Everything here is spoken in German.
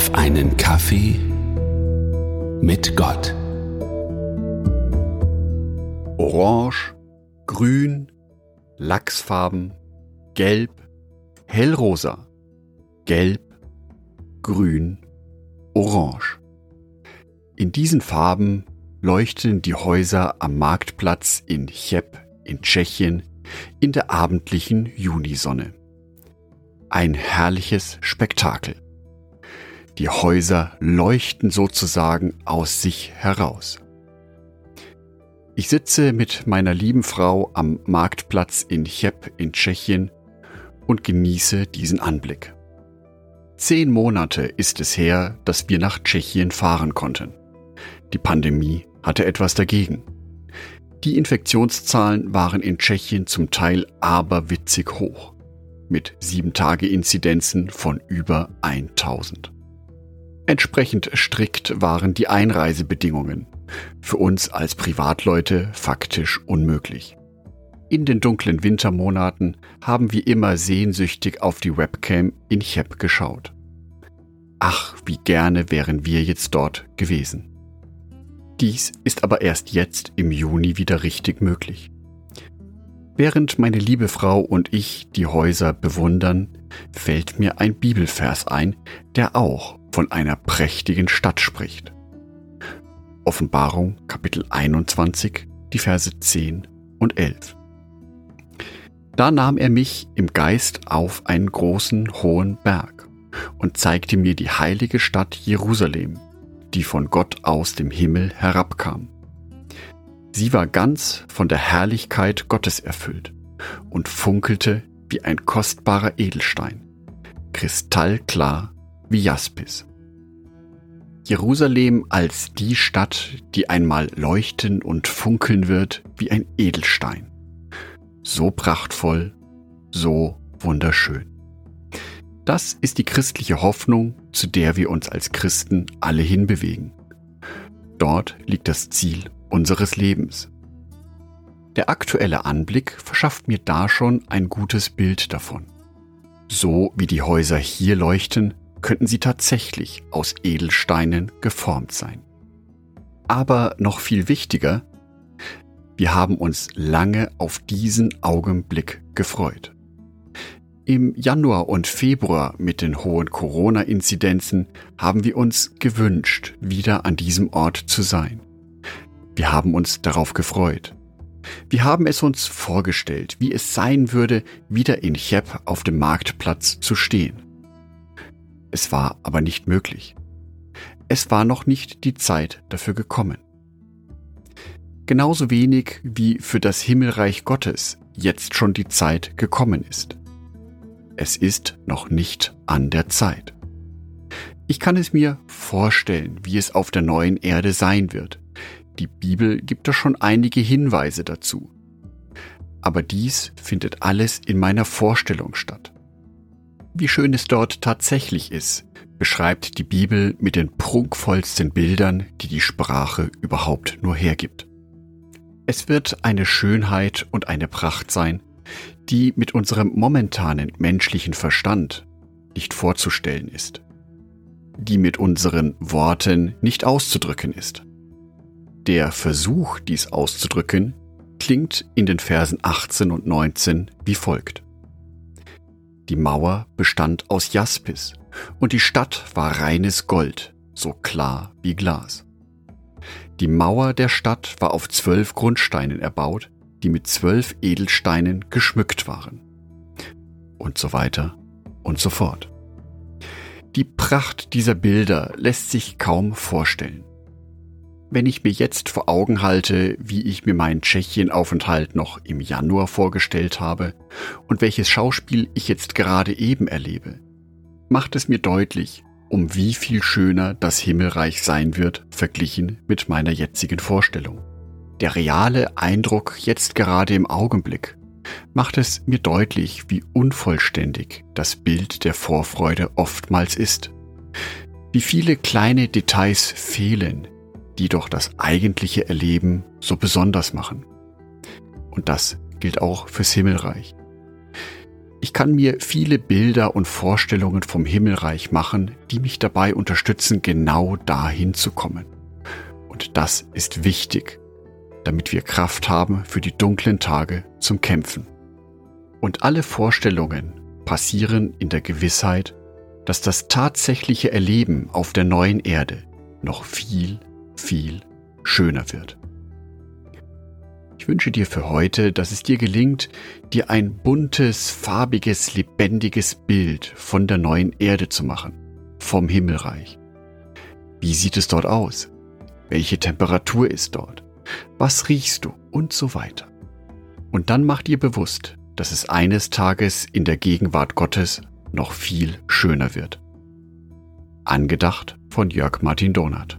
auf einen Kaffee mit Gott. Orange, Grün, Lachsfarben, Gelb, Hellrosa, Gelb, Grün, Orange. In diesen Farben leuchten die Häuser am Marktplatz in Cheb in Tschechien in der abendlichen Junisonne. Ein herrliches Spektakel. Die Häuser leuchten sozusagen aus sich heraus. Ich sitze mit meiner lieben Frau am Marktplatz in Cheb in Tschechien und genieße diesen Anblick. Zehn Monate ist es her, dass wir nach Tschechien fahren konnten. Die Pandemie hatte etwas dagegen. Die Infektionszahlen waren in Tschechien zum Teil aberwitzig hoch, mit 7-Tage-Inzidenzen von über 1000. Entsprechend strikt waren die Einreisebedingungen, für uns als Privatleute faktisch unmöglich. In den dunklen Wintermonaten haben wir immer sehnsüchtig auf die Webcam in Cheb geschaut. Ach, wie gerne wären wir jetzt dort gewesen. Dies ist aber erst jetzt im Juni wieder richtig möglich. Während meine liebe Frau und ich die Häuser bewundern, fällt mir ein Bibelvers ein, der auch von einer prächtigen Stadt spricht. Offenbarung Kapitel 21, die Verse 10 und 11. Da nahm er mich im Geist auf einen großen hohen Berg und zeigte mir die heilige Stadt Jerusalem, die von Gott aus dem Himmel herabkam. Sie war ganz von der Herrlichkeit Gottes erfüllt und funkelte wie ein kostbarer Edelstein, kristallklar wie Jaspis. Jerusalem als die Stadt, die einmal leuchten und funkeln wird wie ein Edelstein. So prachtvoll, so wunderschön. Das ist die christliche Hoffnung, zu der wir uns als Christen alle hinbewegen. Dort liegt das Ziel unseres Lebens. Der aktuelle Anblick verschafft mir da schon ein gutes Bild davon. So wie die Häuser hier leuchten, könnten sie tatsächlich aus Edelsteinen geformt sein. Aber noch viel wichtiger, wir haben uns lange auf diesen Augenblick gefreut. Im Januar und Februar mit den hohen Corona-Inzidenzen haben wir uns gewünscht, wieder an diesem Ort zu sein. Wir haben uns darauf gefreut. Wir haben es uns vorgestellt, wie es sein würde, wieder in Cheb auf dem Marktplatz zu stehen. Es war aber nicht möglich. Es war noch nicht die Zeit dafür gekommen. Genauso wenig wie für das Himmelreich Gottes jetzt schon die Zeit gekommen ist es ist noch nicht an der Zeit. Ich kann es mir vorstellen, wie es auf der neuen Erde sein wird. Die Bibel gibt da schon einige Hinweise dazu. Aber dies findet alles in meiner Vorstellung statt. Wie schön es dort tatsächlich ist, beschreibt die Bibel mit den prunkvollsten Bildern, die die Sprache überhaupt nur hergibt. Es wird eine Schönheit und eine Pracht sein, die mit unserem momentanen menschlichen Verstand nicht vorzustellen ist, die mit unseren Worten nicht auszudrücken ist. Der Versuch, dies auszudrücken, klingt in den Versen 18 und 19 wie folgt. Die Mauer bestand aus Jaspis und die Stadt war reines Gold, so klar wie Glas. Die Mauer der Stadt war auf zwölf Grundsteinen erbaut, die mit zwölf Edelsteinen geschmückt waren. Und so weiter und so fort. Die Pracht dieser Bilder lässt sich kaum vorstellen. Wenn ich mir jetzt vor Augen halte, wie ich mir meinen Tschechienaufenthalt noch im Januar vorgestellt habe und welches Schauspiel ich jetzt gerade eben erlebe, macht es mir deutlich, um wie viel schöner das Himmelreich sein wird, verglichen mit meiner jetzigen Vorstellung. Der reale Eindruck jetzt gerade im Augenblick macht es mir deutlich, wie unvollständig das Bild der Vorfreude oftmals ist. Wie viele kleine Details fehlen, die doch das eigentliche Erleben so besonders machen. Und das gilt auch fürs Himmelreich. Ich kann mir viele Bilder und Vorstellungen vom Himmelreich machen, die mich dabei unterstützen, genau dahin zu kommen. Und das ist wichtig, damit wir Kraft haben für die dunklen Tage zum Kämpfen. Und alle Vorstellungen passieren in der Gewissheit, dass das tatsächliche Erleben auf der neuen Erde noch viel, viel schöner wird. Ich wünsche dir für heute, dass es dir gelingt, dir ein buntes, farbiges, lebendiges Bild von der neuen Erde zu machen, vom Himmelreich. Wie sieht es dort aus? Welche Temperatur ist dort? Was riechst du? Und so weiter. Und dann mach dir bewusst, dass es eines Tages in der Gegenwart Gottes noch viel schöner wird. Angedacht von Jörg Martin Donath.